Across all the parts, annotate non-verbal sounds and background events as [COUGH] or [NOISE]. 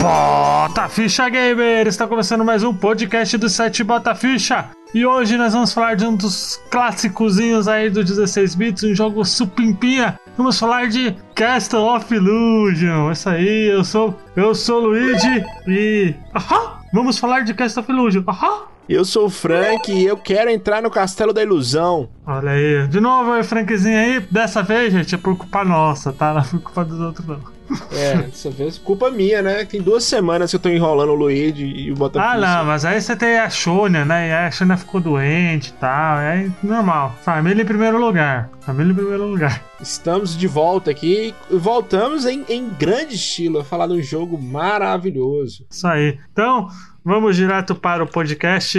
Bota Ficha Gamer! Está começando mais um podcast do site Bota Ficha. E hoje nós vamos falar de um dos clássicozinhos aí do 16 bits, um jogo supimpinha. Vamos falar de Castle of Illusion. Isso aí, eu sou eu sou o Luigi e ahá, vamos falar de Castle of Illusion. Ahá. Eu sou o Frank e eu quero entrar no Castelo da Ilusão. Olha aí, de novo aí, Frankzinho aí. Dessa vez, gente, é por culpa nossa, tá? Não é por culpa dos outros, não. É, dessa vez culpa minha, né? Tem duas semanas que eu tô enrolando o Luigi e o Botafogo. Ah, não, mas aí você tem a Shônia, né? E a Shônia ficou doente e tal. É normal. Família em primeiro lugar. Família em primeiro lugar. Estamos de volta aqui. Voltamos em, em grande estilo a falar de um jogo maravilhoso. Isso aí. Então, vamos direto para o podcast.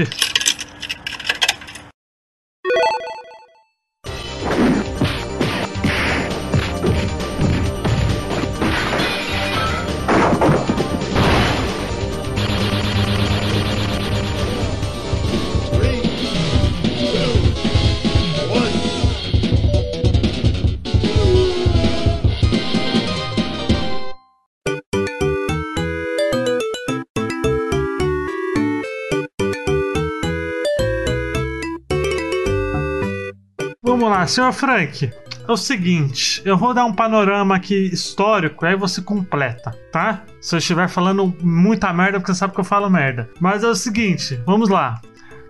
Lá, senhor Frank. É o seguinte, eu vou dar um panorama aqui histórico, aí você completa, tá? Se eu estiver falando muita merda, porque você sabe que eu falo merda. Mas é o seguinte, vamos lá.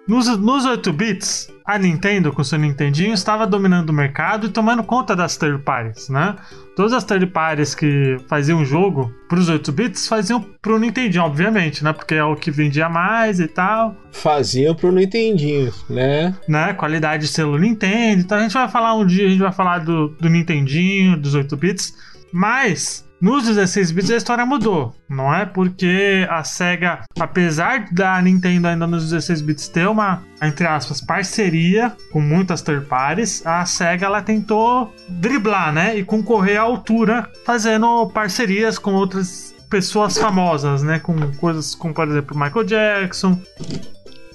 Nos, nos 8 bits, a Nintendo, com seu Nintendinho, estava dominando o mercado e tomando conta das third parties, né? Todas as third parties que faziam jogo para os 8 bits faziam pro Nintendinho, obviamente, né? Porque é o que vendia mais e tal. Faziam pro Nintendinho, né? Né? Qualidade de selo Nintendo. Então a gente vai falar um dia, a gente vai falar do, do Nintendinho, dos 8 bits. Mas nos 16 bits a história mudou, não é? Porque a SEGA, apesar da Nintendo ainda nos 16 bits ter uma, entre aspas, parceria com muitas third parties, a SEGA ela tentou driblar, né? E concorrer à altura, fazendo parcerias com outras pessoas famosas, né? Com coisas como, por exemplo, Michael Jackson,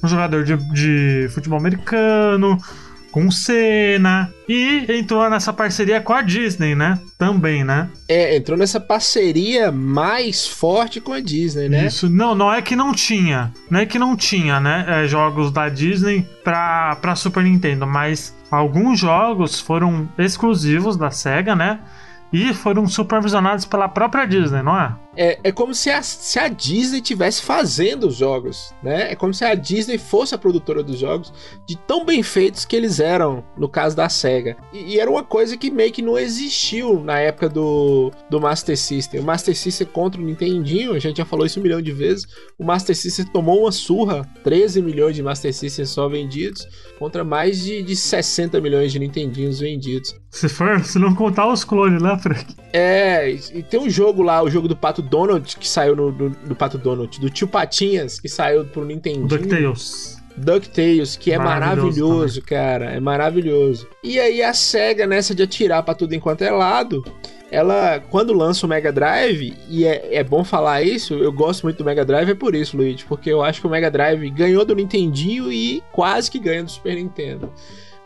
um jogador de, de futebol americano, com o Senna e entrou nessa parceria com a Disney, né? Também, né? É, entrou nessa parceria mais forte com a Disney, né? Isso, não, não é que não tinha, não é que não tinha, né? É, jogos da Disney pra, pra Super Nintendo, mas alguns jogos foram exclusivos da SEGA, né? E foram supervisionados pela própria Disney, não é? É, é como se a, se a Disney tivesse fazendo os jogos, né? É como se a Disney fosse a produtora dos jogos, de tão bem feitos que eles eram, no caso da SEGA. E, e era uma coisa que meio que não existiu na época do, do Master System. O Master System contra o Nintendinho, a gente já falou isso um milhão de vezes. O Master System tomou uma surra, 13 milhões de Master System só vendidos, contra mais de, de 60 milhões de Nintendinhos vendidos. Se for, se não contar os clones, né, É, e tem um jogo lá, o jogo do Pato Donald, que saiu no, do, do Pato Donald, do Tio Patinhas, que saiu pro Nintendo. DuckTales. DuckTales, que é Maravilhoso maravilhoso, cara. É maravilhoso. E aí a SEGA, nessa de atirar pra tudo enquanto é lado, ela, quando lança o Mega Drive, e é, é bom falar isso, eu gosto muito do Mega Drive, é por isso, Luigi, porque eu acho que o Mega Drive ganhou do Nintendinho e quase que ganha do Super Nintendo.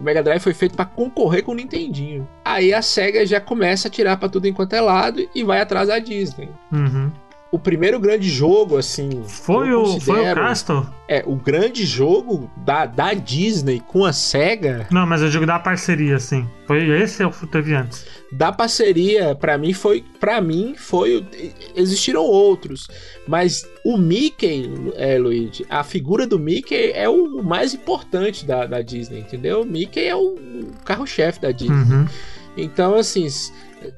O Mega Drive foi feito para concorrer com o Nintendinho. Aí a SEGA já começa a tirar para tudo enquanto é lado e vai atrás da Disney. Uhum. O primeiro grande jogo, assim. Foi o, foi o Castle? É, o grande jogo da, da Disney com a SEGA, Não, mas eu digo da parceria, sim. Foi esse ou teve antes? da parceria, pra mim foi. para mim foi. o- Existiram outros. Mas o Mickey, é, Luigi, a figura do Mickey é o mais importante da, da Disney, entendeu? O Mickey é o carro-chefe da Disney. Uhum. Então, assim,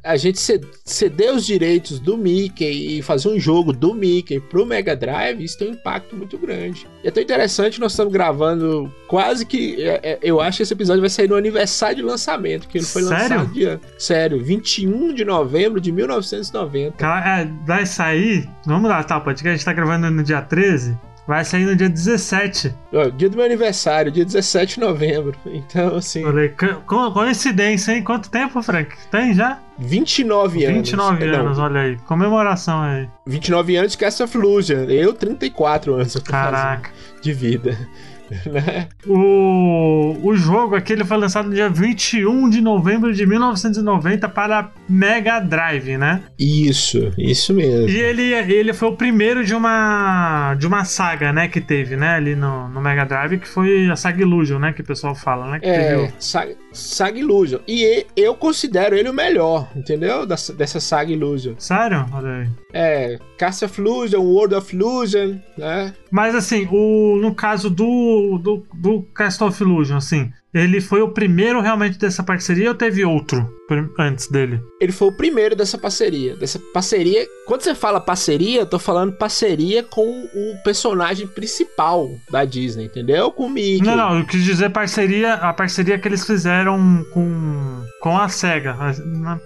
a gente ce- ceder os direitos do Mickey e fazer um jogo do Mickey pro Mega Drive, isso tem um impacto muito grande. E é tão interessante, nós estamos gravando quase que. é, é, eu acho que esse episódio vai sair no aniversário de lançamento, que ele foi Sério? lançado dia. Sério, 21 de novembro de 1990. Cara, é, vai sair. Vamos lá, tá? O podcast a gente tá gravando no dia 13. Vai sair no dia 17. Ó, dia do meu aniversário, dia 17 de novembro. Então, assim, Falei, co- co- coincidência, hein? Quanto tempo, Frank? Tem já? 29 anos. 29 É, não, anos, olha aí. Comemoração aí. 29 anos de Castle of Illusion. Eu, 34 anos. Caraca. de vida. [LAUGHS] né? O, o jogo aqui ele foi lançado no dia 21 de novembro de 1990 para Mega Drive, né? Isso, isso mesmo. E ele, ele foi o primeiro de uma de uma saga, né, que teve, né, ali no, no Mega Drive, que foi a Saga Illusion, né, que o pessoal fala, né? Que É, teve o- Saga, Saga Illusion. E eu considero ele o melhor, entendeu? Dessa, dessa Saga Illusion. Sério? Olha aí. É, Cast of Illusion, World of Illusion, né? Mas assim, o, no caso do, do, do Cast of Illusion, assim, ele foi o primeiro realmente dessa parceria ou teve outro antes dele? Ele foi o primeiro dessa parceria. Dessa parceria. Quando você fala parceria, eu tô falando parceria com o personagem principal da Disney, entendeu? Com o Mickey. Não, não, eu quis dizer parceria, a parceria que eles fizeram com, com a SEGA.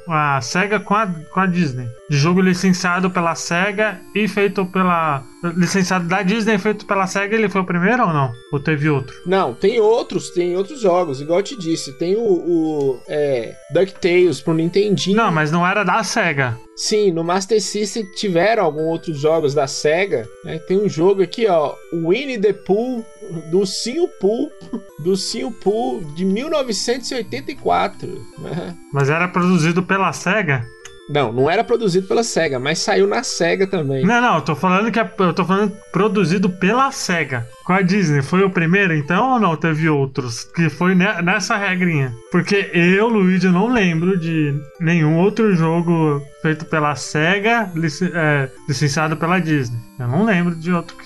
A, a SEGA com a, com a Disney. De jogo licenciado pela SEGA e feito pela. Licenciado da Disney, feito pela SEGA, ele foi o primeiro ou não? Ou teve outro? Não, tem outros, tem outros jogos, igual eu te disse. Tem o, o é, DuckTales pro Nintendinho. Não, mas não era da SEGA. Sim, no Master System tiveram alguns outros jogos da SEGA. né? Tem um jogo aqui, ó, Winnie the Pooh, do Sim Pooh, [LAUGHS] do Sim Pooh, de 1984. né? Mas era produzido pela SEGA? Não, não era produzido pela SEGA, mas saiu na SEGA também. Não, não, eu tô falando que é, eu tô falando produzido pela SEGA. Com a Disney, foi o primeiro então ou não? Teve outros? Que foi ne- nessa regrinha. Porque eu, Luigi, não lembro de nenhum outro jogo feito pela SEGA, lic- é, licenciado pela Disney. Eu não lembro de outro que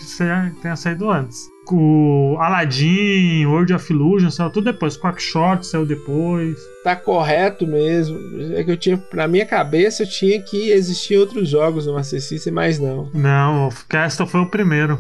tenha saído antes. O Aladdin, World of Illusion, saiu tudo depois. Quackshot saiu depois. Tá correto mesmo. É que eu tinha, na minha cabeça, eu tinha que existir outros jogos no Master System, mas não. Não, o Castle foi o primeiro.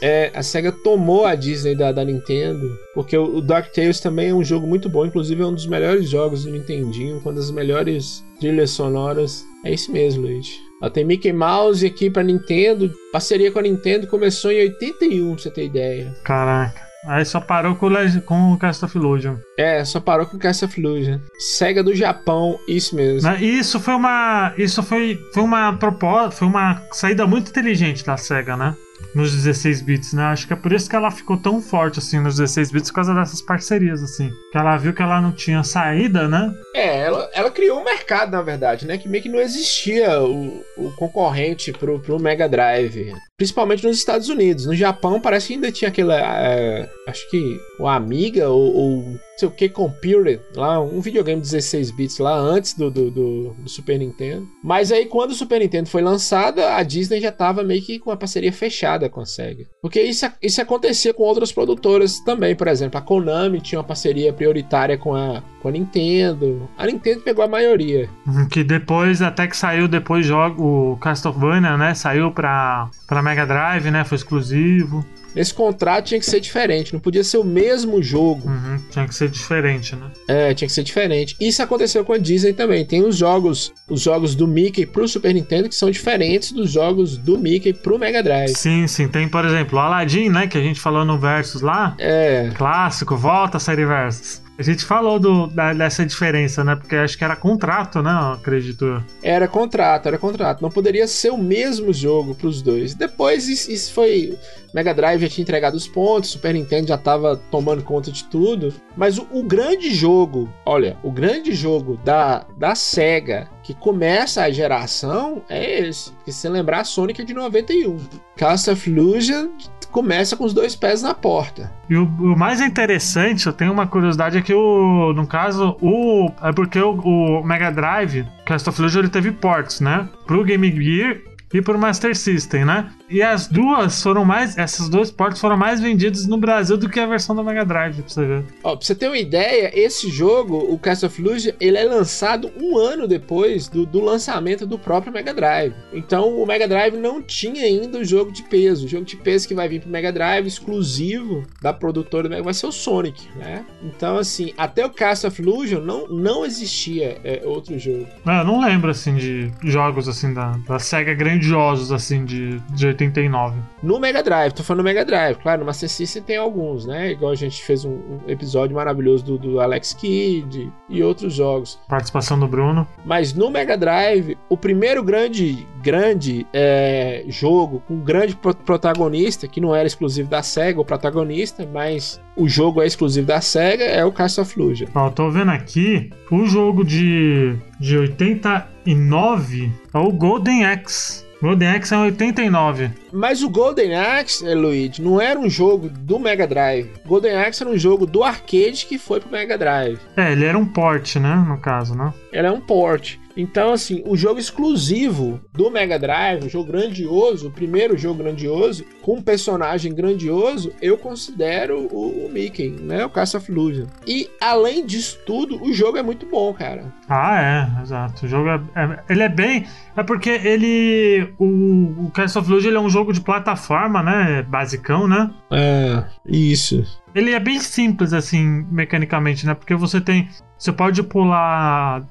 É, a SEGA tomou a Disney da, da Nintendo, porque o, o DuckTales também é um jogo muito bom, inclusive é um dos melhores jogos do Nintendinho, uma das melhores trilhas sonoras. É isso mesmo, Luigi. Ó, tem Mickey Mouse aqui pra Nintendo, parceria com a Nintendo começou em 81, pra você ter ideia. Caraca. Aí só parou com o, Leg- com o Cast of Illusion. É, só parou com Cast of Illusion. SEGA do Japão, isso mesmo. Né? Isso foi uma. Isso foi, foi uma proposta. Foi uma saída muito inteligente da SEGA, né? Nos 16 bits, né? Acho que é por isso que ela ficou tão forte assim nos 16 bits, por causa dessas parcerias, assim. Que ela viu que ela não tinha saída, né? É, ela, ela criou um mercado, na verdade, né? Que meio que não existia o, o concorrente pro, pro Mega Drive. Principalmente nos Estados Unidos. No Japão parece que ainda tinha aquela. é, acho que o Amiga ou, ou sei o que Computer, lá, um videogame 16 bits lá antes do, do, do- do Super Nintendo. Mas aí quando o Super Nintendo foi lançada, a Disney já tava meio que com a parceria fechada com a SEGA. Porque isso, isso acontecia com outras produtoras também, por exemplo, a Konami tinha uma parceria prioritária com a, com a Nintendo. A Nintendo pegou a maioria. Uhum, Que depois, até que saiu depois jogo o Castlevania, né? Saiu pra, pra Mega Drive, né? Foi exclusivo. Esse contrato tinha que ser diferente, não podia ser o mesmo jogo. Uhum, Tinha que ser diferente, né? É, tinha que ser diferente. Isso aconteceu com a Disney também. Tem os jogos, os jogos do Mickey pro Super Nintendo que são diferentes dos jogos do Mickey pro Mega Drive. Sim, sim. Tem, por exemplo, o Aladdin, né? Que a gente falou no Versus lá. É, Clássico, volta a série Versus. A gente falou do, da- dessa diferença, né? Porque acho que era contrato, né? Acredito. era contrato, era contrato. Não poderia ser o mesmo jogo pros dois. Depois isso, isso foi. Mega Drive já tinha entregado os pontos, Super Nintendo já tava tomando conta de tudo. Mas o, o grande jogo, olha, o grande jogo da, da SEGA que começa a geração é esse. Porque se você lembrar, Sonic é de 91. Cast of Illusion começa com os dois pés na porta. E o, o mais interessante, eu tenho uma curiosidade, é que o, no caso, o. É porque o, o Mega Drive, Cast of ele teve ports, né? Pro Game Gear e pro Master System, né? E as duas foram mais. Essas dois ports foram mais vendidos no Brasil do que a versão do Mega Drive, pra você ver. Ó, pra você ter uma ideia, esse jogo, o Cast of Illusion, ele é lançado um ano depois do, do lançamento do próprio Mega Drive. Então o Mega Drive não tinha ainda o jogo de peso. O jogo de peso que vai vir pro Mega Drive, exclusivo da produtora do Mega, vai ser o Sonic, né? Então, assim, até o Cast of Illusion não, não existia é, outro jogo. É, Eu não lembro, assim, de jogos, assim, da, da SEGA grandiosos, assim, de, de 89. No Mega Drive, tô falando no Mega Drive. Claro, no Master System tem alguns, né? Igual a gente fez um, um episódio maravilhoso do, do, Alex Kidd e outros jogos. Participação do Bruno. Mas no Mega Drive, o primeiro grande, grande é, jogo com um grande protagonista, que não era exclusivo da SEGA, o protagonista, mas o jogo é exclusivo da SEGA, é o Castle of Illusion. Ó, tô vendo aqui, o jogo de, de 89 é o Golden Axe. Golden Axe é 89. Mas o Golden Axe, Luigi, não era um jogo do Mega Drive. Golden Axe era um jogo do arcade que foi pro Mega Drive. É, ele era um port, né? No caso, né? Ele é um port. Então, assim, o jogo exclusivo do Mega Drive, um jogo grandioso, o primeiro jogo grandioso, com um personagem grandioso, eu considero o, o Mickey, né? O Castle of Illusion. E, além disso tudo, o jogo é muito bom, cara. Ah, é, exato. O jogo é, é ele é bem. É porque ele. O, o Castle of Illusion ele é um jogo de plataforma, né? Basicão, né? É, isso. Ele é bem simples, assim, mecanicamente, né? Porque você tem. Você pode pular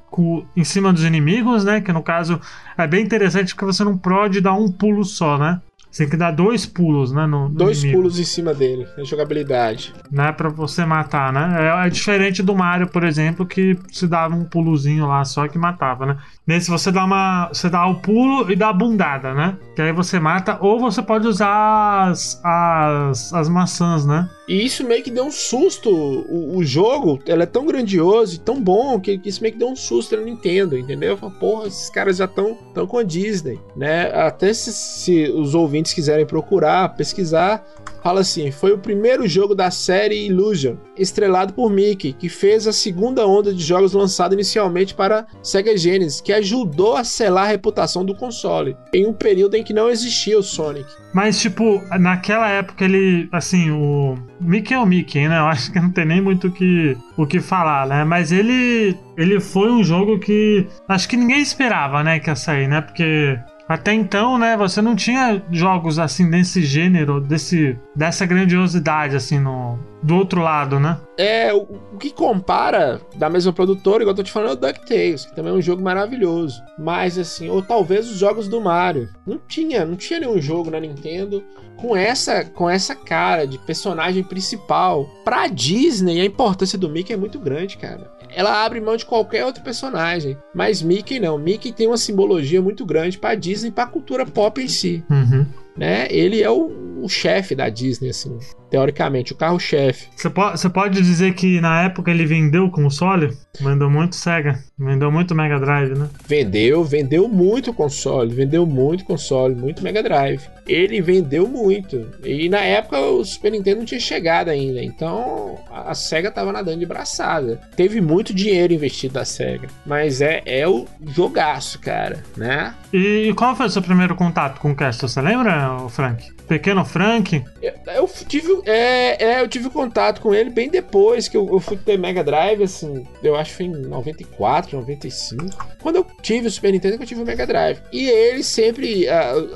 em cima dos inimigos, né? Que no caso é bem interessante porque você não pode dar um pulo só, né? Você tem que dar dois pulos, né? No, no dois inimigo. pulos em cima dele, na jogabilidade. Né? Pra você matar, né? É, é, diferente do Mario, por exemplo, que se dava um pulozinho lá só que matava, né? Nesse você dá uma. Você dá o pulo e dá a bundada, né? Que aí você mata, ou você pode usar as, as, as maçãs, né? E isso meio que deu um susto. O, o jogo, ela é tão grandioso e tão bom que, que isso meio que deu um susto na Nintendo, entendeu? Eu falo, porra, esses caras já estão tão com a Disney, né? Até se, se os ouvintes quiserem procurar, pesquisar, fala assim: foi o primeiro jogo da série Illusion, estrelado por Mickey, que fez a segunda onda de jogos lançada inicialmente para Sega Genesis, que ajudou a selar a reputação do console, em um período em que não existia o Sonic. Mas, tipo, naquela época ele, assim, o Mickey é o Mickey, né? Eu acho que não tem nem muito o que, o que falar, né? Mas ele, ele foi um jogo que acho que ninguém esperava, né, que ia sair, né? Porque até então, né, você não tinha jogos assim desse gênero, desse dessa grandiosidade assim no do outro lado, né? É, o, o que compara da mesma produtora, igual eu tô te falando, é o DuckTales, que também é um jogo maravilhoso. Mas assim, ou talvez os jogos do Mario. Não tinha, não tinha nenhum jogo na Nintendo com essa com essa cara de personagem principal. Pra Disney, a importância do Mickey é muito grande, cara ela abre mão de qualquer outro personagem. Mas Mickey não. Mickey tem uma simbologia muito grande para Disney e para a cultura pop em si. Uhum. Né? Ele é o, o chefe da Disney, assim teoricamente, o carro-chefe. Você pode, pode dizer que na época ele vendeu console? Vendeu muito Sega, vendeu muito Mega Drive, né? Vendeu, vendeu muito console, vendeu muito console, muito Mega Drive. Ele vendeu muito. E na época o Super Nintendo não tinha chegado ainda, então a Sega tava nadando de braçada. Teve muito dinheiro investido da Sega, mas é, é o jogaço, cara, né? E qual foi o seu primeiro contato com o Castle? Você lembra, Frank? Pequeno Frank? Eu, eu tive, é, é, eu tive contato com ele bem depois que eu, eu, fui ter Mega Drive, assim, eu acho que foi em 94, 95. Quando eu tive o Super Nintendo, eu tive o Mega Drive. E ele sempre,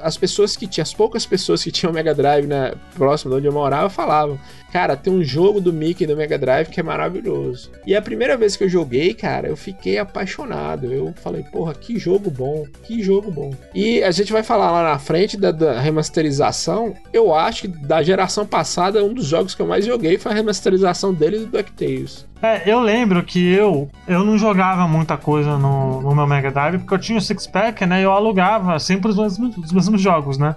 as pessoas que tinham, as poucas pessoas que tinham Mega Drive na, próximo de onde eu morava, falavam: Cara, tem um jogo do Mickey do Mega Drive que é maravilhoso. E a primeira vez que eu joguei, cara, eu fiquei apaixonado. Eu falei, porra, que jogo bom, que jogo bom. E a gente vai falar lá na frente da, da remasterização. Eu acho que da geração passada, um dos jogos que eu mais joguei foi a remasterização dele do DuckTales. É, eu lembro que eu eu não jogava muita coisa no, no meu Mega Drive porque eu tinha o Six Pack, né? Eu alugava sempre os mesmos, os mesmos jogos, né?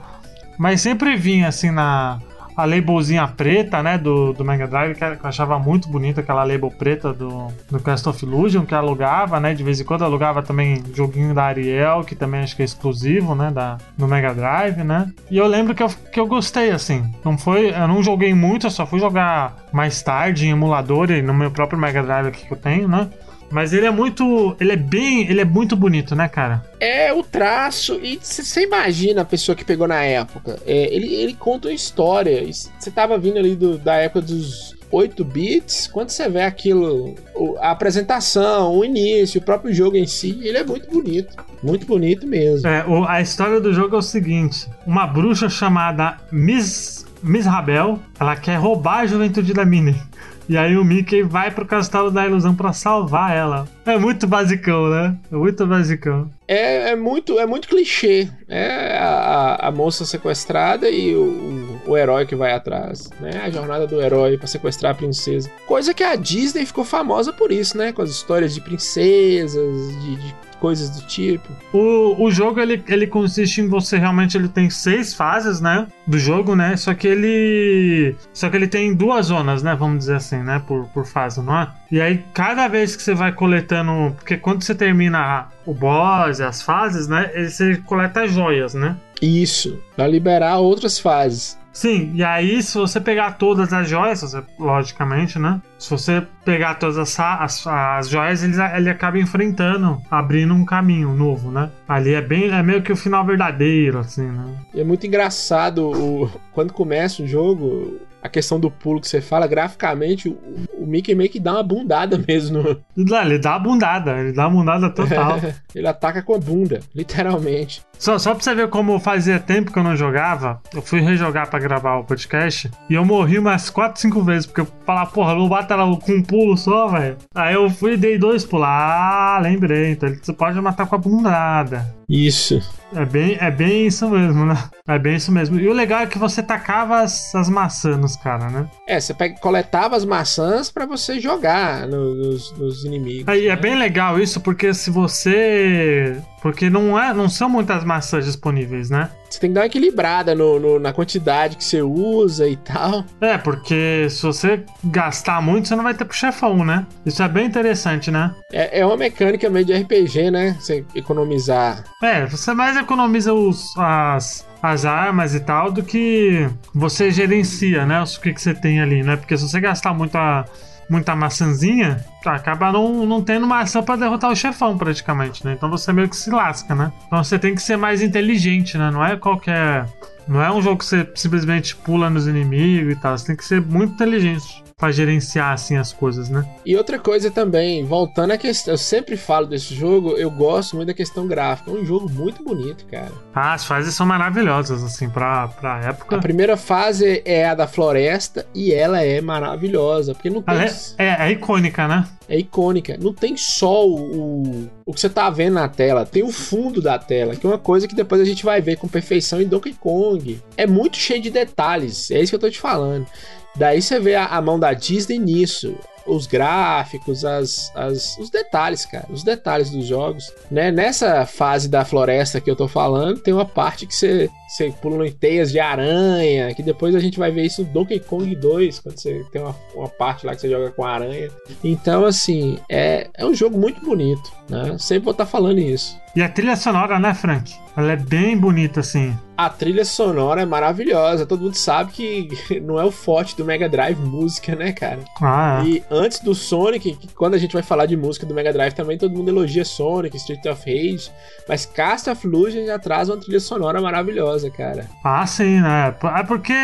Mas sempre vinha assim na a labelzinha preta, né, do, do Mega Drive, que eu achava muito bonita, aquela label preta do, do Cast of Illusion, que alugava, né, de vez em quando alugava também joguinho da Ariel, que também acho que é exclusivo, né, da, do Mega Drive, né, e eu lembro que eu, que eu gostei, assim, não foi, eu não joguei muito, eu só fui jogar mais tarde em emulador e no meu próprio Mega Drive aqui que eu tenho, né, mas ele é muito. Ele é bem. Ele é muito bonito, né, cara? É o traço. E você imagina a pessoa que pegou na época. É, ele, ele conta uma história. Você tava vindo ali do, da época dos 8 bits. Quando você vê aquilo. A apresentação, o início, o próprio jogo em si, ele é muito bonito. Muito bonito mesmo. É, o, a história do jogo é o seguinte: uma bruxa chamada Miss, Miss Rabel, ela quer roubar a juventude da Minnie. E aí o Mickey vai pro castelo da ilusão para salvar ela. É muito basicão, né? É muito basicão. É, é muito é muito clichê. É a, a moça sequestrada e o, o, o, herói que vai atrás, né? A jornada do herói para sequestrar a princesa. Coisa que a Disney ficou famosa por isso, né? Com as histórias de princesas, de, de coisas do tipo. O, o jogo ele, ele consiste em você realmente ele tem seis fases, né, do jogo, né? Só que ele só que ele tem duas zonas, né, vamos dizer assim, né, por, por fase, não é? E aí cada vez que você vai coletando, porque quando você termina o boss, as fases, né, você coleta joias, né? Isso, para liberar outras fases. Sim, e aí se você pegar todas as joias, você, logicamente, né? Se você pegar todas as, as, as joias, ele, ele acaba enfrentando, abrindo um caminho novo, né? Ali é bem, é meio que o final verdadeiro, assim, né? E é muito engraçado o, quando começa o jogo, a questão do pulo que você fala, graficamente, o, o Mickey meio que dá uma bundada [LAUGHS] mesmo. Ele dá uma bundada, ele dá uma bundada total. [LAUGHS] ele ataca com a bunda, literalmente. Só, só pra você ver como fazia tempo que eu não jogava, eu fui rejogar para gravar o podcast e eu morri umas 4, 5 vezes, porque eu falava, porra, não bata ela com um pulo só, velho. Aí eu fui e dei dois pulos. Ah, lembrei, então você pode matar com a bundada. Isso. É bem, é bem isso mesmo, né? É bem isso mesmo. E o legal é que você tacava as, as maçãs nos caras, né? É, você pega, coletava as maçãs para você jogar no, nos, nos, inimigos. É, né? é bem legal isso, porque se você. Porque não, é, não são muitas maçãs disponíveis, né? Você tem que dar uma equilibrada no, no, na quantidade que você usa e tal. É, porque se você gastar muito, você não vai ter pro chefão, né? Isso é bem interessante, né? É, é uma mecânica meio de RPG, né? Você economizar. É, você mais economiza os, as, as armas e tal do que você gerencia, né? O que, que você tem ali, né? Porque se você gastar muita, muita maçãzinha, acaba não, não tendo maçã para derrotar o chefão, praticamente, né? Então você meio que se lasca, né? Então você tem que ser mais inteligente, né? Não é qualquer. Não é um jogo que você simplesmente pula nos inimigos e tal. Você tem que ser muito inteligente para gerenciar assim as coisas, né? E outra coisa também, voltando à questão, eu sempre falo desse jogo, eu gosto muito da questão gráfica. É um jogo muito bonito, cara. Ah, as fases são maravilhosas assim para para época. A primeira fase é a da floresta e ela é maravilhosa, porque não tem é, é, é icônica, né? É icônica. Não tem só o, o que você tá vendo na tela, tem o fundo da tela, que é uma coisa que depois a gente vai ver com perfeição em Donkey Kong. É muito cheio de detalhes, é isso que eu tô te falando. Daí você vê a, a mão da Disney nisso os gráficos, as, as, os detalhes, cara, os detalhes dos jogos. Né? Nessa fase da floresta que eu tô falando, tem uma parte que você, você pula em teias de aranha, que depois a gente vai ver isso no Donkey Kong 2, quando você tem uma, uma parte lá que você joga com aranha. Então, assim, é, é um jogo muito bonito, né? Sempre vou estar tá falando isso. E a trilha sonora, né, Frank? Ela é bem bonita, assim. A trilha sonora é maravilhosa. Todo mundo sabe que [LAUGHS] não é o forte do Mega Drive música, né, cara? Ah, é. E antes do Sonic, quando a gente vai falar de música do Mega Drive também, todo mundo elogia Sonic, Street of Rage. Mas Cast of Illusion já traz uma trilha sonora maravilhosa, cara. Ah, sim, né? É porque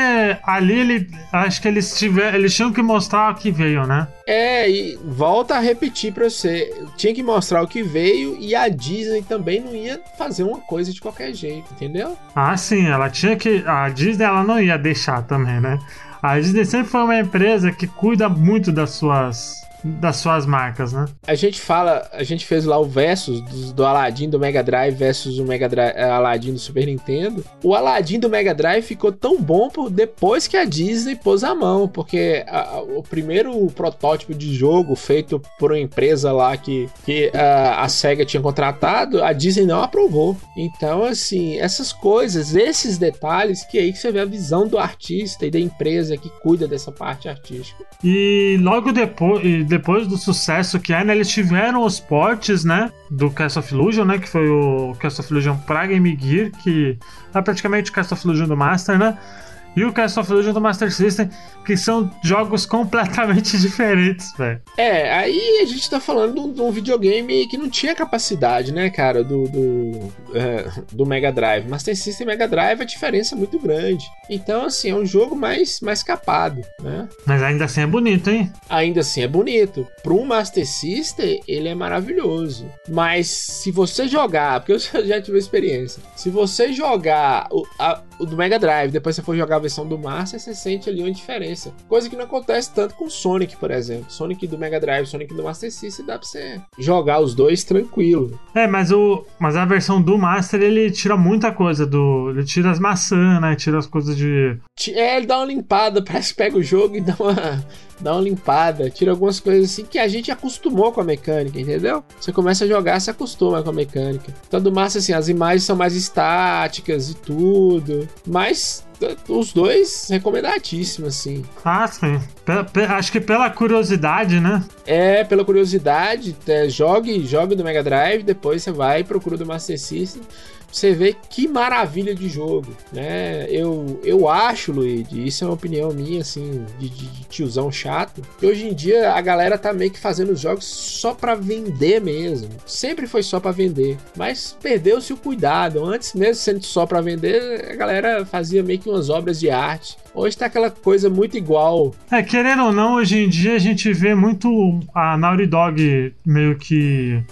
ali ele. Acho que eles, tiver, eles tinham que mostrar o que veio, né? É, e volta a repetir pra você. Tinha que mostrar o que veio e a Disney também não ia fazer uma coisa de qualquer jeito, entendeu? Ah, sim, ela tinha que. A Disney ela não ia deixar também, né? A Disney sempre foi uma empresa que cuida muito das suas das suas marcas, né? A gente fala, a gente fez lá o versus do, do Aladdin do Mega Drive versus o Mega Drive, eh, Aladdin do Super Nintendo. O Aladdin do Mega Drive ficou tão bom por, depois que a Disney pôs a mão, porque a, o primeiro protótipo de jogo feito por uma empresa lá que, que a, a Sega tinha contratado, a Disney não aprovou. Então, assim, essas coisas, esses detalhes, que é aí que você vê a visão do artista e da empresa que cuida dessa parte artística. E logo depois depois do sucesso que é, né, eles tiveram os portes, né, do Castle of Illusion, né, que foi o Castle of Illusion pra Game Gear, que é praticamente o Castle of Illusion do Master, né, e o Castle of Illusion do Master System, que são jogos completamente [LAUGHS] diferentes, velho. É, aí a gente tá falando de um videogame que não tinha capacidade, né, cara, do, do, é, do Mega Drive. Master System e Mega Drive a diferença é muito grande. Então, assim, é um jogo mais, mais capado, né? Mas ainda assim é bonito, hein? Ainda assim é bonito. Um Master System, ele é maravilhoso. Mas se você jogar, porque eu [LAUGHS] já tive experiência, se você jogar o, a, o do Mega Drive, depois você for jogar a versão do Master, você sente ali uma diferença. Coisa que não acontece tanto com Sonic, por exemplo. Sonic do Mega Drive, Sonic do Master System, dá pra você jogar os dois tranquilo. É, mas, o, mas a versão do Master, ele tira muita coisa do... Ele tira as maçãs, né? Tira as coisas de... É, ele dá uma limpada, [LAUGHS] parece que pega o jogo e dá uma dá uma limpada, tira algumas coisas assim que a gente acostumou com a mecânica, entendeu? Você começa a jogar, se acostuma com a mecânica. Então, do massa, assim, as imagens são mais estáticas e tudo, mas os dois recomendadíssimos, assim. Ah, sim. acho que pela curiosidade, né? É, pela curiosidade, é, jogue, jogue do Mega Drive, depois você vai e procura do Master System você vê que maravilha de jogo, né? Eu, eu acho, Luigi, isso é uma opinião minha, assim, de, de, tiozão chato, que hoje em dia a galera tá meio que fazendo os jogos só para vender mesmo. Sempre foi só para vender, mas perdeu-se o cuidado. Antes mesmo sendo só para vender, a galera fazia meio que umas obras de arte. Hoje tá aquela coisa muito igual. É, querendo ou não, hoje em dia a gente vê muito a Naughty Dog meio que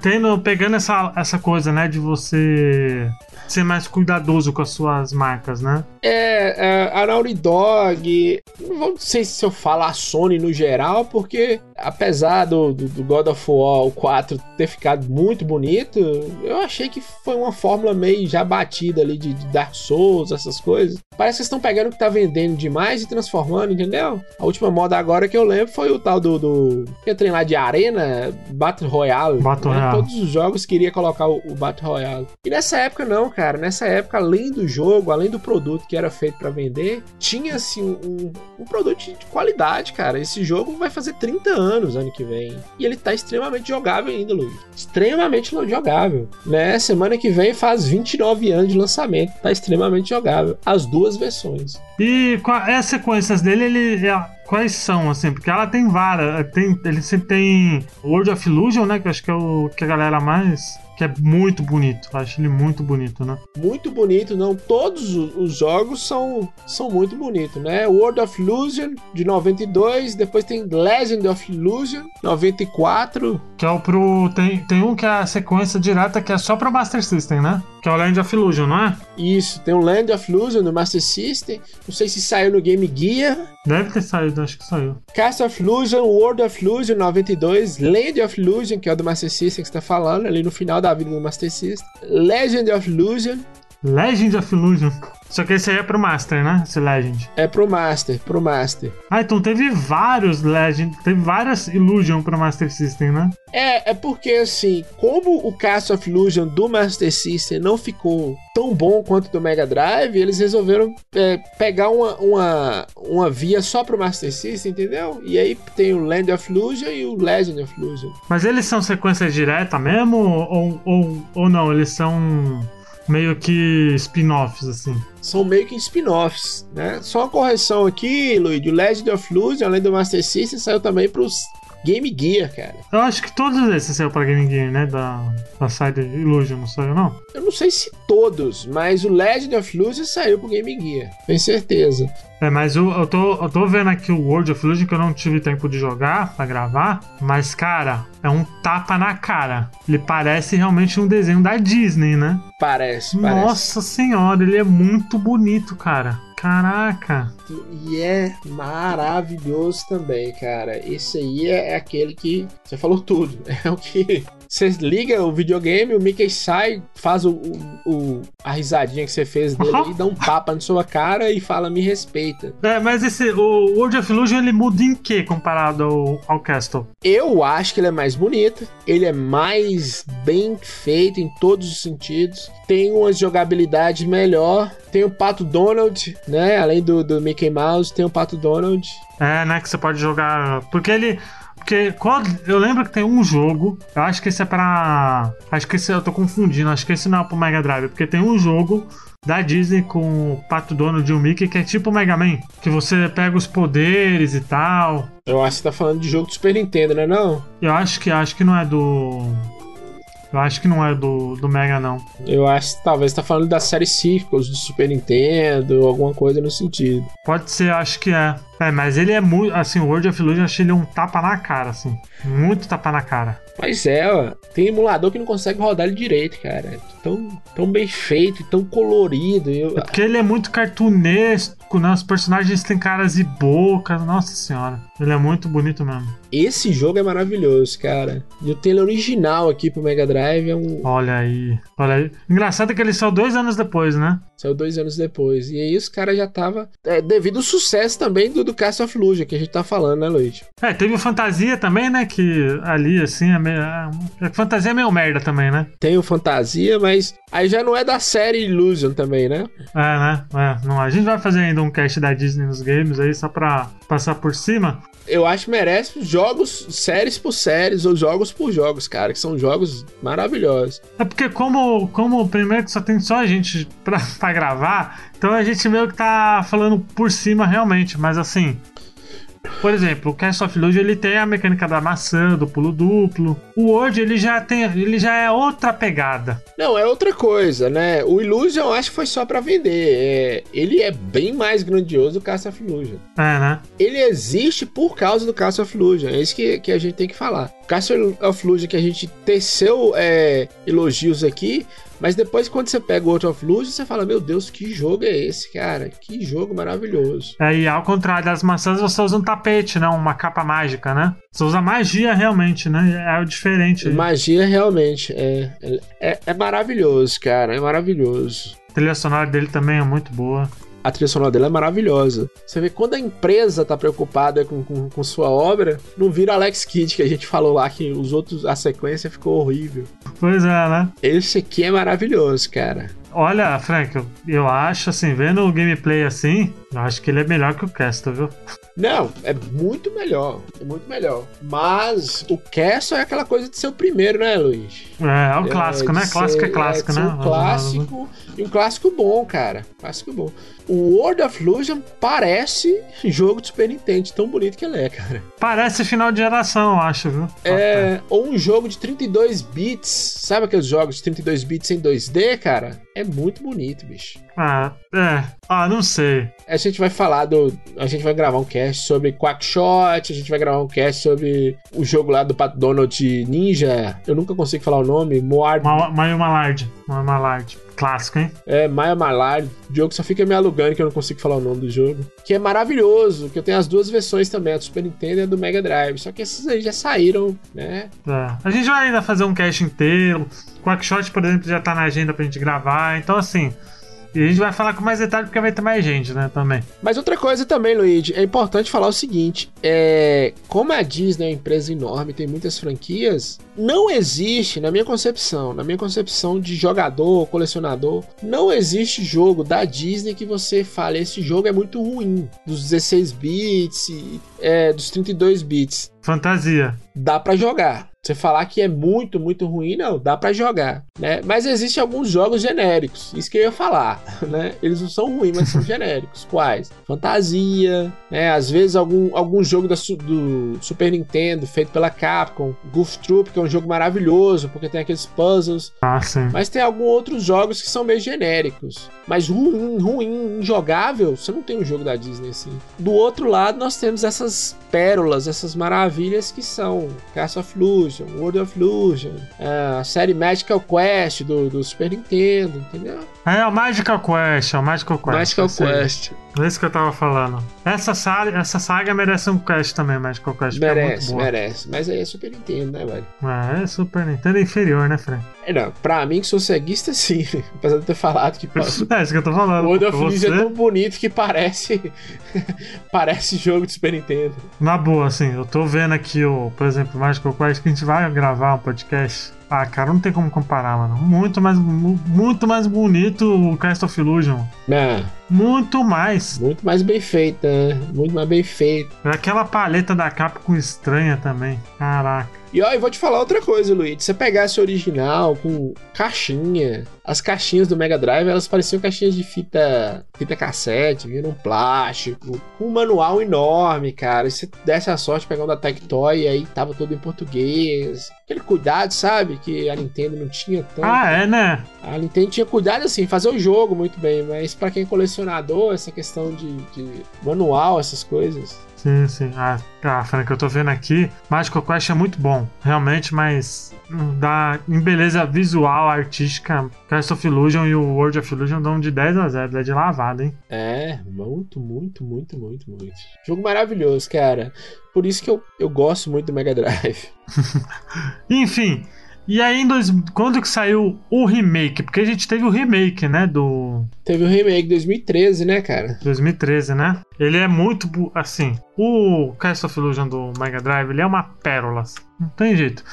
tendo, pegando essa, essa coisa, né, de você ser mais cuidadoso com as suas marcas, né? É, é a Naughty Dog, não sei se eu falo a Sony no geral, porque apesar do, do, do, God of War 4 ter ficado muito bonito, eu achei que foi uma fórmula meio já batida ali de, de Dark Souls, essas coisas. Parece que estão pegando o que tá vendendo demais e transformando, entendeu? A última moda agora que eu lembro foi o tal do. do que trem lá de Arena, Battle Royale. Battle né? Royale. Todos os jogos queria colocar o, o Battle Royale. E nessa época, não, cara. Nessa época, além do jogo, além do produto que era feito para vender, tinha assim um, um produto de qualidade, cara. Esse jogo vai fazer 30 anos ano que vem. E ele tá extremamente jogável ainda, Luiz. Extremamente jogável. Né? Semana que vem faz 29 anos de lançamento. Tá extremamente jogável. As duas versões. E as sequências dele, ele. Quais são, assim? Porque ela tem várias. Tem, ele sempre tem World of Illusion, né? Que eu acho que é o que a galera mais que é muito bonito. Eu acho ele muito bonito, né? Muito bonito, não. Todos os jogos são, são muito bonitos, né? World of Illusion de 92, depois tem Legend of Illusion 94. Que é o pro. Tem, tem um que é a sequência direta que é só pro Master System, né? Que é o Land of Illusion, não é? Isso, tem o Land of Illusion no Master System. Não sei se saiu no Game Gear. Deve ter saído, acho que saiu. Cast of Illusion, World of Illusion 92, Land of Illusion, que é o do Master System que você tá falando, ali no final da vida do Master System. Legend of Illusion. Legend of Illusion. Só que esse aí é pro Master, né? Esse Legend. É pro Master, pro Master. Ah, então teve vários Legend, teve várias Illusion pro Master System, né? É, é porque assim, como o Cast of Illusion do Master System não ficou tão bom quanto do Mega Drive, eles resolveram é, pegar uma, uma, uma via só pro Master System, entendeu? E aí tem o Land of Illusion e o Legend of Illusion. Mas eles são sequências diretas mesmo? Ou, ou, ou não? Eles são meio que spin-offs, assim. São meio que spin-offs, né? Só uma correção aqui, Luigi. O Legend of Illusion, além do Master System, saiu também pros Game Gear, cara. Eu acho que todos esses saiu pra Game Gear, né? Da, da Side Illusion, não saiu, não? Eu não sei se todos, mas o Legend of Illusion saiu pro Game Gear. Tenho certeza. É, mas eu, eu, tô, eu tô vendo aqui o World of Illusion que eu não tive tempo de jogar pra gravar. Mas, cara, é um tapa na cara. Ele parece realmente um desenho da Disney, né? Parece, parece. Nossa senhora, ele é muito bonito, cara. Caraca! E é maravilhoso também, cara. Esse aí é aquele que. Você falou tudo. [LAUGHS] É o que você liga o videogame, o Mickey sai, faz o, o, a risadinha que você fez dele e dá um tapa na sua cara e fala, me respeita. É, mas esse, o World of Illusion, ele muda em que comparado ao, ao Castle? Eu acho que ele é mais bonito, ele é mais bem feito em todos os sentidos, tem uma jogabilidade melhor, tem o Pato Donald, né, além do, do Mickey Mouse, tem o Pato Donald. É, né, que você pode jogar, porque ele... Porque qual, eu lembro que tem um jogo, eu acho que esse é pra. Acho que esse eu tô confundindo, acho que esse não é pro Mega Drive, porque tem um jogo da Disney com o Pato Donald e o Mickey que é tipo o Mega Man, que você pega os poderes e tal. Eu acho que você tá falando de jogo do Super Nintendo, né não? Eu acho que acho que não é do eu acho que não é do, do Mega, não. Eu acho que talvez tá falando da série Circles do Super Nintendo, alguma coisa no sentido. Pode ser, acho que é. É, mas ele é muito. Assim, o World of Illusion eu achei ele um tapa na cara, assim. Muito tapa na cara. Mas é, ó. Tem emulador que não consegue rodar ele direito, cara. Tão, tão bem feito, tão colorido. Eu... É porque ele é muito cartunesco, né? Os personagens têm caras e bocas. Nossa senhora. Ele é muito bonito mesmo. Esse jogo é maravilhoso, cara. E o trailer original aqui pro Mega Drive é um. Olha aí. Olha aí. Engraçado que ele saiu dois anos depois, né? Saiu dois anos depois. E aí os caras já tava. É, devido ao sucesso também do, do Castle of Lugia, que a gente tá falando, né, Luiz? É, teve o Fantasia também, né? Que ali, assim, é meio. É, fantasia é meio merda também, né? Tem o Fantasia, mas aí já não é da série Illusion também, né? É, né? É, não, a gente vai fazer ainda um cast da Disney nos games aí, só pra passar por cima eu acho que merece jogos, séries por séries ou jogos por jogos, cara, que são jogos maravilhosos. É porque como, como primeiro que só tem só a gente pra, [LAUGHS] pra gravar, então a gente meio que tá falando por cima realmente, mas assim, por exemplo, o Cast of Illusion ele tem a mecânica da maçã, do pulo duplo. O Word ele já tem, ele já é outra pegada. Não, é outra coisa, né? O Illusion eu acho que foi só para vender. É, ele é bem mais grandioso do Cast of Illusion. É, né? Ele existe por causa do Cast of Illusion. É isso que, que a gente tem que falar. O Cast of Illusion que a gente teceu é, elogios aqui mas depois, quando você pega o World of Luz, você fala: Meu Deus, que jogo é esse, cara? Que jogo maravilhoso. É, e ao contrário das maçãs, você usa um tapete, né? Uma capa mágica, né? Você usa magia realmente, né? É o diferente. Magia realmente. É, é, é maravilhoso, cara. É maravilhoso. A trilha sonora dele também é muito boa a trilha sonora dela é maravilhosa. Você vê quando a empresa tá preocupada com, com, com, sua obra, não vira Alex Kidd, que a gente falou lá que os outros, a sequência ficou horrível. Pois é, né? Esse aqui é maravilhoso, cara. Olha, Frank, eu, eu acho assim, vendo o gameplay assim, eu acho que ele é melhor que o Castle, viu? Não, é muito melhor. É muito melhor. Mas o Castle é aquela coisa de ser o primeiro, né, Luiz? É, é o clássico, é, né? Clássico é clássico, é, né? Um clássico e um clássico bom, cara. Clássico bom. O World of Illusion parece jogo de Super Nintendo, tão bonito que ele é, cara. Parece final de geração, eu acho, viu? É, ou um jogo de 32 bits. Sabe aqueles jogos de 32 bits em 2D, cara? É muito bonito, bicho. Ah, é. Ah, não sei. A gente vai falar do. A gente vai gravar um cast sobre Quackshot, a gente vai gravar um cast sobre o jogo lá do Pat Donald Ninja. Eu nunca consigo falar o nome. Moard. Maio Malard. Maio Malard. Clássico, hein? É, Maia Malard. O jogo só fica me alugando que eu não consigo falar o nome do jogo. Que é maravilhoso, que eu tenho as duas versões também, a do Super Nintendo e a do Mega Drive. Só que esses aí já saíram, né? É. A gente vai ainda fazer um cast inteiro. Quackshot, por exemplo, já tá na agenda pra gente gravar. Então, assim, e a gente vai falar com mais detalhe porque vai ter mais gente, né, também. Mas outra coisa também, Luigi, é importante falar o seguinte: é, como a Disney é uma empresa enorme, tem muitas franquias, não existe, na minha concepção, na minha concepção de jogador, colecionador, não existe jogo da Disney que você fale, esse jogo é muito ruim, dos 16 bits, é, dos 32 bits. Fantasia. Dá para jogar. Você falar que é muito, muito ruim, não, dá para jogar, né? Mas existem alguns jogos genéricos, isso que eu ia falar, [LAUGHS] né? Eles não são ruins, mas são genéricos. Quais? Fantasia, né? Às vezes algum, algum jogo da, do Super Nintendo feito pela Capcom, Goof Troop, que é um jogo maravilhoso, porque tem aqueles puzzles. Ah, sim. Mas tem alguns outros jogos que são meio genéricos. Mas ruim, ruim, injogável, você não tem um jogo da Disney assim. Do outro lado, nós temos essas pérolas, essas maravilhas que são Castle of Illusion, World of Illusion, é, a série Magical Quest do, do Super Nintendo, entendeu? É, o Magical Quest, é o Magical Quest. Magical Quest. É isso que eu tava falando. Essa saga, essa saga merece um quest também, Magical Quest. Merece, é merece. Mas aí é Super Nintendo, né, velho? É, é Super Nintendo é inferior, né, Fred? É, não, pra mim que sou ceguista, [LAUGHS] sim. Apesar de ter falado que. é isso que eu tô falando. O World of Você... é tão bonito que parece. [LAUGHS] parece jogo de Super Nintendo. Na boa, assim, eu tô vendo aqui, o, por exemplo, Magical Quest, que a gente vai gravar um podcast ah, cara, não tem como comparar, mano. Muito mais, muito mais bonito o Cast of Illusion. É. Muito mais. Muito mais bem feito, né? Muito mais bem feito. Aquela paleta da Capcom estranha também. Caraca. E ó, eu vou te falar outra coisa, Luiz. Se você pegasse o original com caixinha, as caixinhas do Mega Drive, elas pareciam caixinhas de fita, fita cassete, um plástico, com um manual enorme, cara. E se desse a sorte pegar um da Tectoy, e aí tava todo em português. Aquele cuidado, sabe? Que a Nintendo não tinha tanto. Ah, é, né? A Nintendo tinha cuidado assim, fazer o jogo muito bem, mas para quem coleciona colecionador, essa questão de, de manual, essas coisas. Sim, sim. Ah, ah, Frank, eu tô vendo aqui. Magical Quest é muito bom, realmente, mas dá em beleza visual, artística, Cast of Illusion e o World of Illusion dão de 10 a 0, é de lavada, hein? É, muito, muito, muito, muito, muito. Jogo maravilhoso, cara. Por isso que eu, eu gosto muito do Mega Drive. [LAUGHS] Enfim, e aí, em dois, quando que saiu o remake? Porque a gente teve o remake, né? Do. Teve o remake 2013, né, cara? 2013, né? Ele é muito. Assim, o Cast of Illusion do Mega Drive, ele é uma pérola. Não tem jeito.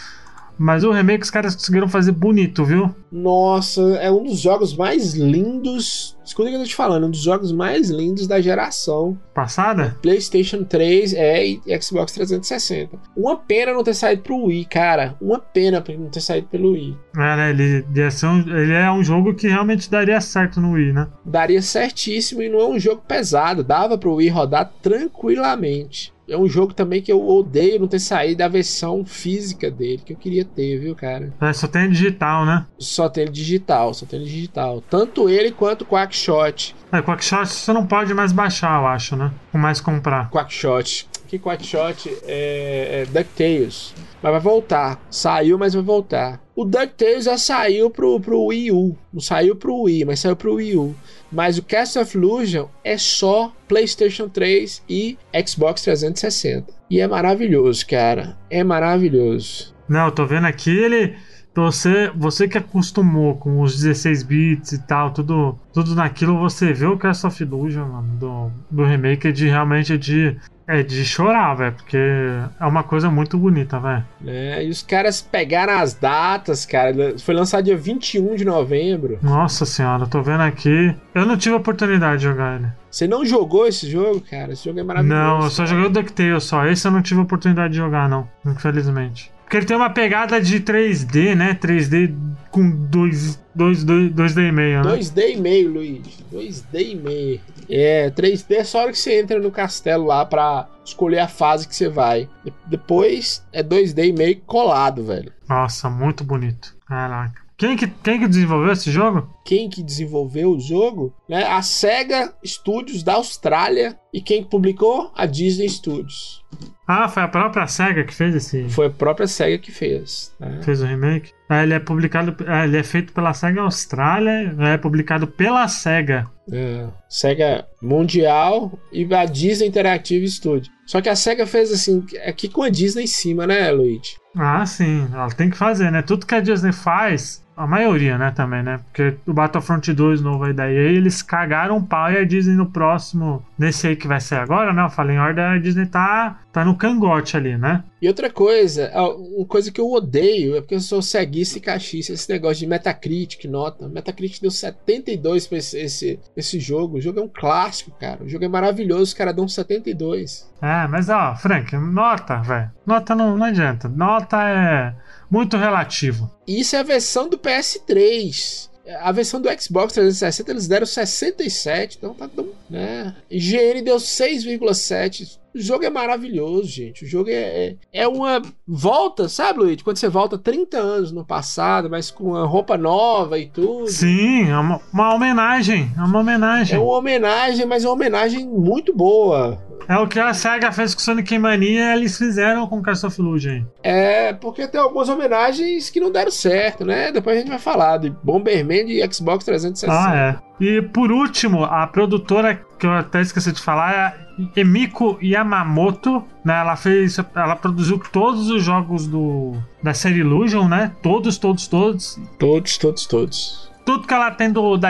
Mas o remake os caras conseguiram fazer bonito, viu? Nossa, é um dos jogos mais lindos. Escuta o que eu tô te falando, um dos jogos mais lindos da geração. Passada? PlayStation 3 é, e Xbox 360. Uma pena não ter saído pro Wii, cara. Uma pena não ter saído pelo Wii. É, né? Ele, ele é um jogo que realmente daria certo no Wii, né? Daria certíssimo e não é um jogo pesado. Dava pro Wii rodar tranquilamente. É um jogo também que eu odeio não ter saído da versão física dele, que eu queria ter, viu, cara? É, só tem digital, né? Só tem digital, só tem digital. Tanto ele quanto o Quackshot. É, Quackshot você não pode mais baixar, eu acho, né? Ou mais comprar. Quackshot. Que Quackshot é, é DuckTales. Mas vai voltar. Saiu, mas vai voltar. O DuckTales já saiu pro, pro Wii U. Não saiu pro Wii, mas saiu pro Wii U. Mas o Cast of Illusion é só PlayStation 3 e Xbox 360. E é maravilhoso, cara. É maravilhoso. Não, eu tô vendo aqui ele. Você, você que acostumou com os 16 bits e tal, tudo, tudo naquilo, você vê o Cast of Illusion mano, do, do remake de realmente de é de chorar, velho, porque é uma coisa muito bonita, velho. É, e os caras pegaram as datas, cara. Foi lançado dia 21 de novembro. Nossa senhora, tô vendo aqui. Eu não tive a oportunidade de jogar ele. Você não jogou esse jogo, cara? Esse jogo é maravilhoso. Não, eu só cara. joguei o DuckTales só. Esse eu não tive a oportunidade de jogar, não. Infelizmente. Porque ele tem uma pegada de 3D, né? 3D com 2, 2, 2, 2D e meio, né? 2D e meio, Luiz. 2D e meio. É, 3D é só hora que você entra no castelo lá pra escolher a fase que você vai. Depois é 2D e meio colado, velho. Nossa, muito bonito. Caraca. Quem que, quem que desenvolveu esse jogo? Quem que desenvolveu o jogo? Né? A SEGA Studios da Austrália. E quem publicou? A Disney Studios. Ah, foi a própria SEGA que fez esse. Foi a própria SEGA que fez. Né? Fez o remake. Ah, ele é publicado. Ah, ele é feito pela SEGA Austrália. É publicado pela SEGA. É, SEGA Mundial e a Disney Interactive Studio. Só que a SEGA fez assim, aqui com a Disney em cima, né, Luigi? Ah, sim. Ela tem que fazer, né? Tudo que a Disney faz, a maioria, né, também, né? Porque o Battlefront 2 novo aí da EA, eles cagaram um pau e a Disney no próximo, nesse aí que vai ser agora, né? Eu falei em ordem, a Disney tá, tá no cangote ali, né? E outra coisa, uma coisa que eu odeio é porque eu sou ceguista e cachista, esse negócio de Metacritic, nota. Metacritic deu 72 pra esse, esse, esse jogo. O jogo é um clássico, cara. O jogo é maravilhoso, os caras dão 72. É, mas ó, Frank, nota, velho. Nota não, não adianta. Nota é muito relativo. Isso é a versão do PS3. A versão do Xbox 360 eles deram 67, então tá tão, né? IGN deu 6,7. O jogo é maravilhoso, gente. O jogo é, é, é uma volta, sabe, Luiz? Quando você volta 30 anos no passado, mas com uma roupa nova e tudo. Sim, é uma, uma homenagem. É uma homenagem. É uma homenagem, mas é uma homenagem muito boa. É o que a SEGA fez com Sonic Mania eles fizeram com Cast of Illusion. É, porque tem algumas homenagens que não deram certo, né? Depois a gente vai falar de Bomberman de Xbox 360. Ah, é. E por último, a produtora que eu até esqueci de falar é Emiko Yamamoto, né? Ela fez, ela produziu todos os jogos do da série Illusion, né? Todos, todos, todos. Todos, todos, todos. Tudo que ela tem do da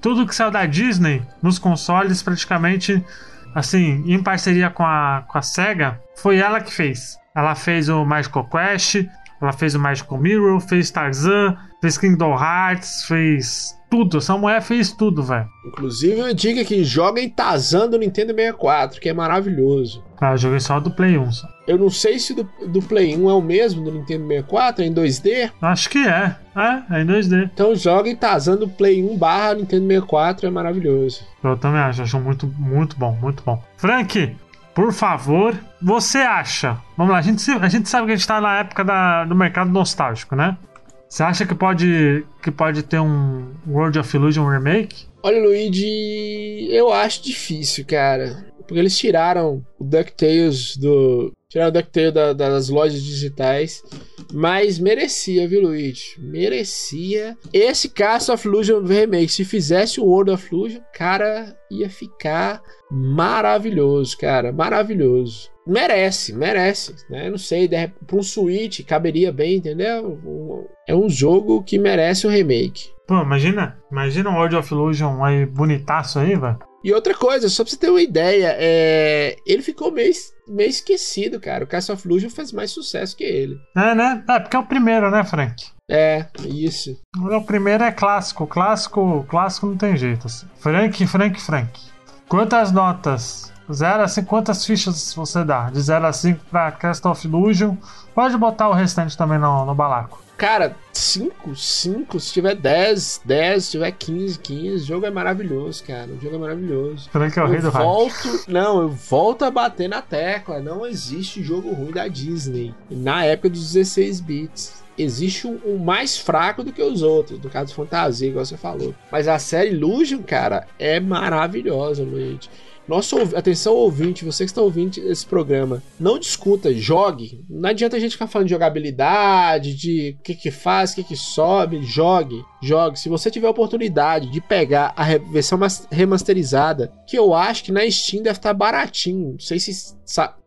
tudo que saiu da Disney nos consoles praticamente assim, em parceria com a, com a SEGA, foi ela que fez. Ela fez o Magical Quest, ela fez o Magical Mirror, fez Tarzan, fez Kingdom Hearts, fez tudo. Essa mulher fez tudo, velho. Inclusive, eu digo que joguem Tarzan do Nintendo 64, que é maravilhoso. Ah, eu joguei só do Play 1. Só. Eu não sei se do, do Play 1 é o mesmo do Nintendo 64, é em 2D. Acho que é. É, é em 2D. Então joguem Tarzan do Play 1 barra Nintendo 64, é maravilhoso. Eu também acho, acho muito, muito bom, muito bom. Frank, por favor, você acha? Vamos lá, a gente, a gente sabe que a gente tá na época da, do mercado nostálgico, né? Você acha que pode, que pode ter um World of Illusion remake? Olha, Luigi, eu acho difícil, cara. Porque eles tiraram o DuckTales do. Tiraram o DuckTales da, das lojas digitais. Mas merecia, viu, Luigi? Merecia. Esse Castle of Illusion Remake, se fizesse o World of Illusion, cara, ia ficar maravilhoso, cara. Maravilhoso. Merece, merece, né? Não sei, para um Switch caberia bem, entendeu? É um jogo que merece um remake. Pô, imagina, imagina um World of Illusion aí bonitaço aí, velho. E outra coisa, só pra você ter uma ideia, é... ele ficou meio, meio esquecido, cara. O Castle of Illusion fez mais sucesso que ele. É, né? É, porque é o primeiro, né, Frank? É, isso. O primeiro é clássico. Clássico, clássico não tem jeito. Assim. Frank, Frank, Frank. Quantas notas? 0 a 5, quantas fichas você dá? De 0 a 5 pra Castle of Illusion. Pode botar o restante também no, no balaco. Cara, 5, 5, se tiver 10, 10, se tiver 15, 15, o jogo é maravilhoso, cara. O jogo é maravilhoso. Que é o rei do volto, Não, eu volto a bater na tecla. Não existe jogo ruim da Disney. Na época dos 16 bits. Existe um, um mais fraco do que os outros, no caso Fantasia, igual você falou. Mas a série Illusion, cara, é maravilhosa, gente. Nosso, atenção ouvinte, você que está ouvindo esse programa, não discuta, jogue. Não adianta a gente ficar falando de jogabilidade, de o que que faz, o que que sobe, jogue, jogue. Se você tiver a oportunidade de pegar a versão remasterizada, que eu acho que na Steam deve estar baratinho, não sei se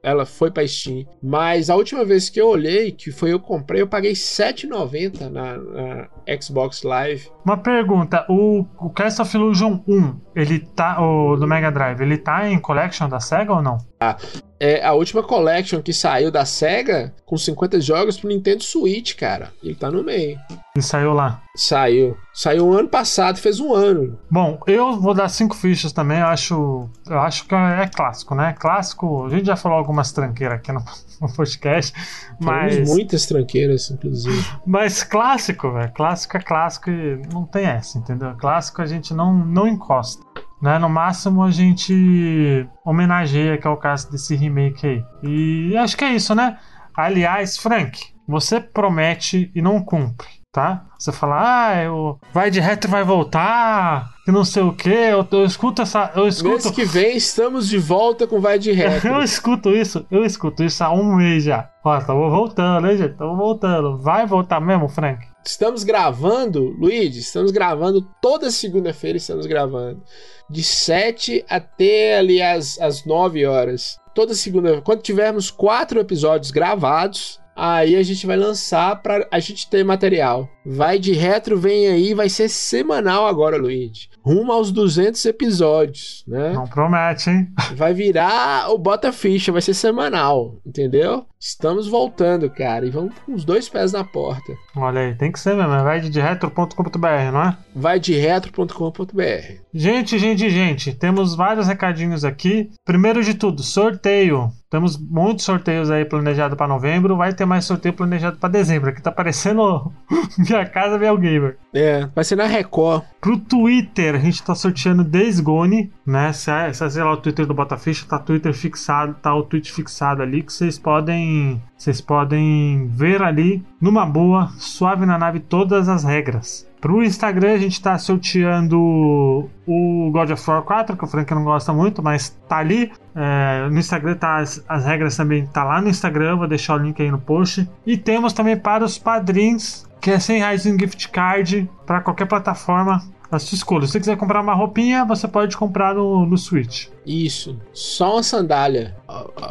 ela foi para Steam. Mas a última vez que eu olhei, que foi eu comprei, eu paguei 7,90 na, na, Xbox Live. Uma pergunta, o, o Castle of Illusion 1, ele tá, o, do Mega Drive, ele tá em Collection da SEGA ou não? Ah, é a última Collection que saiu da SEGA, com 50 jogos pro Nintendo Switch, cara. Ele tá no meio. E saiu lá? Saiu. Saiu ano passado, fez um ano. Bom, eu vou dar cinco fichas também. Eu acho, eu acho que é clássico, né? Clássico. A gente já falou algumas tranqueiras aqui no, [LAUGHS] no podcast, mas Temos muitas tranqueiras, inclusive. Mas clássico, velho. Clássico é clássico e não tem essa, entendeu? Clássico a gente não não encosta. Né? No máximo a gente homenageia, que é o caso desse remake aí. E acho que é isso, né? Aliás, Frank, você promete e não cumpre, tá? Você fala, ah, eu... vai de retro vai voltar, que não sei o que, eu, eu, escuto essa. Eu escuto... Mês que vem estamos de volta com vai de [LAUGHS] retro. eu escuto isso, eu escuto isso há um mês já. Ó, estamos voltando, hein, gente? Estamos voltando. Vai voltar mesmo, Frank? Estamos gravando, Luigi, estamos gravando toda segunda-feira, estamos gravando de 7 até ali as, as 9 horas. Toda segunda, quando tivermos quatro episódios gravados, aí a gente vai lançar para a gente ter material. Vai de retro, vem aí, vai ser semanal agora, Luigi rumo aos 200 episódios, né? Não promete, hein? Vai virar o Bota Ficha, vai ser semanal, entendeu? Estamos voltando, cara, e vamos com os dois pés na porta. Olha aí, tem que ser mesmo, é vai de retro.com.br, não é? Vai de retro.com.br. Gente, gente, gente, temos vários recadinhos aqui. Primeiro de tudo, sorteio. Temos muitos sorteios aí planejados para novembro. Vai ter mais sorteio planejado para dezembro. Aqui tá parecendo [LAUGHS] Minha Casa Meu Gamer. É, vai ser na Record. Pro Twitter, a gente tá sorteando Days Gone, né? Se acessar lá o Twitter do Botaficha, tá Twitter fixado, tá o tweet fixado ali que vocês podem, vocês podem ver ali numa boa, suave na nave todas as regras. Pro Instagram a gente tá sorteando o God of War 4, que o Frank não gosta muito, mas tá ali. É, no Instagram tá as, as, regras também tá lá no Instagram, vou deixar o link aí no post. E temos também para os padrinhos, que é 100 reais em gift card para qualquer plataforma a sua escolha. Se você quiser comprar uma roupinha, você pode comprar no, no Switch. Isso. Só uma sandália.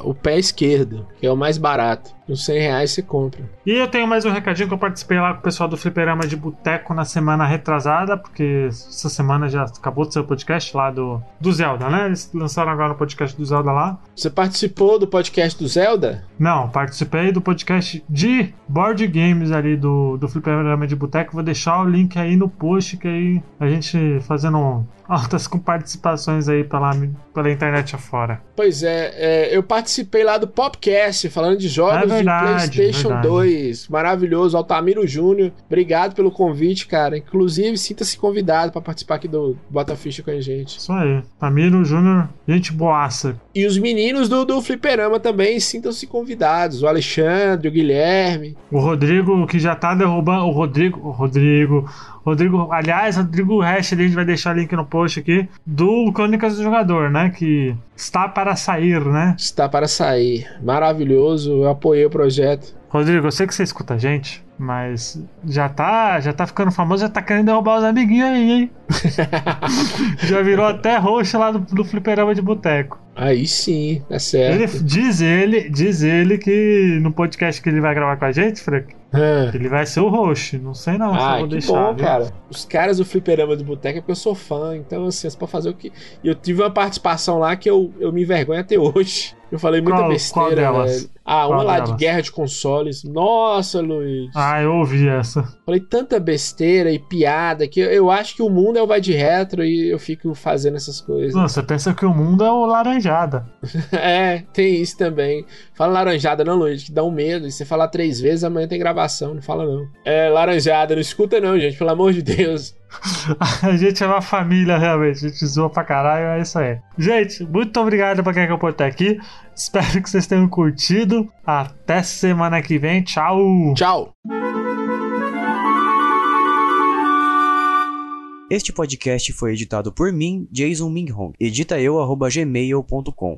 O pé esquerdo, que é o mais barato. Uns 100 reais você compra. E eu tenho mais um recadinho que eu participei lá com o pessoal do Fliperama de Boteco na semana retrasada, porque essa semana já acabou de ser o podcast lá do, do Zelda, né? Eles lançaram agora o podcast do Zelda lá. Você participou do podcast do Zelda? Não, participei do podcast de board games ali do, do Fliperama de Boteco. Vou deixar o link aí no post, que aí a gente fazendo altas com participações aí pela, pela internet afora. Pois é, é, eu participei lá do Popcast, falando de jogos É verdade, de PlayStation verdade. 2. Maravilhoso, Altamiro Júnior. Obrigado pelo convite, cara. Inclusive, sinta-se convidado pra participar aqui do Bota Ficha com a gente. Isso aí. Tamiro Júnior, gente boaça. E os meninos do, do Fliperama também sintam-se convidados. O Alexandre, o Guilherme. O Rodrigo, que já tá derrubando. O Rodrigo. O Rodrigo. Rodrigo, aliás, Rodrigo Hash, a gente vai deixar o link no post aqui, do Crônicas do Jogador, né? Que está para sair, né? Está para sair. Maravilhoso. Eu apoiei o projeto. Rodrigo, eu sei que você escuta a gente, mas já tá, já tá ficando famoso, já tá querendo derrubar os amiguinhos aí, hein? [LAUGHS] já virou até roxo lá do, do fliperama de boteco. Aí sim, é certo. Ele, diz ele, diz ele que no podcast que ele vai gravar com a gente, Frank, Ah. ele vai ser o roxo. Não sei não se Ah, vou que deixar. bom, viu? cara. Os caras do fliperama do boteco é porque eu sou fã, então assim, você pode fazer o que. E eu tive uma participação lá que eu, eu me envergonho até hoje. Eu falei muita Qual- besteira, qual delas? velho. Ah, uma Qual lá delas? de guerra de consoles. Nossa, Luiz. Ah, eu ouvi essa. Falei tanta besteira e piada que eu, eu acho que o mundo é o vai de retro e eu fico fazendo essas coisas. Não, você pensa que o mundo é o laranjada. [LAUGHS] É, tem isso também. Fala laranjada, não, Luiz, que dá um medo. E você falar três vezes, amanhã tem gravação. Não fala, não. É, laranjada, não escuta, não, gente, pelo amor de Deus. [LAUGHS] A gente é uma família, realmente. A gente zoa pra caralho, é isso aí. Gente, muito obrigado pra quem acompanhou até aqui. Espero que vocês tenham curtido. Até semana que vem. Tchau! Tchau. Este podcast foi editado por mim, Jason Minghong. Edita eu, arroba gmail.com.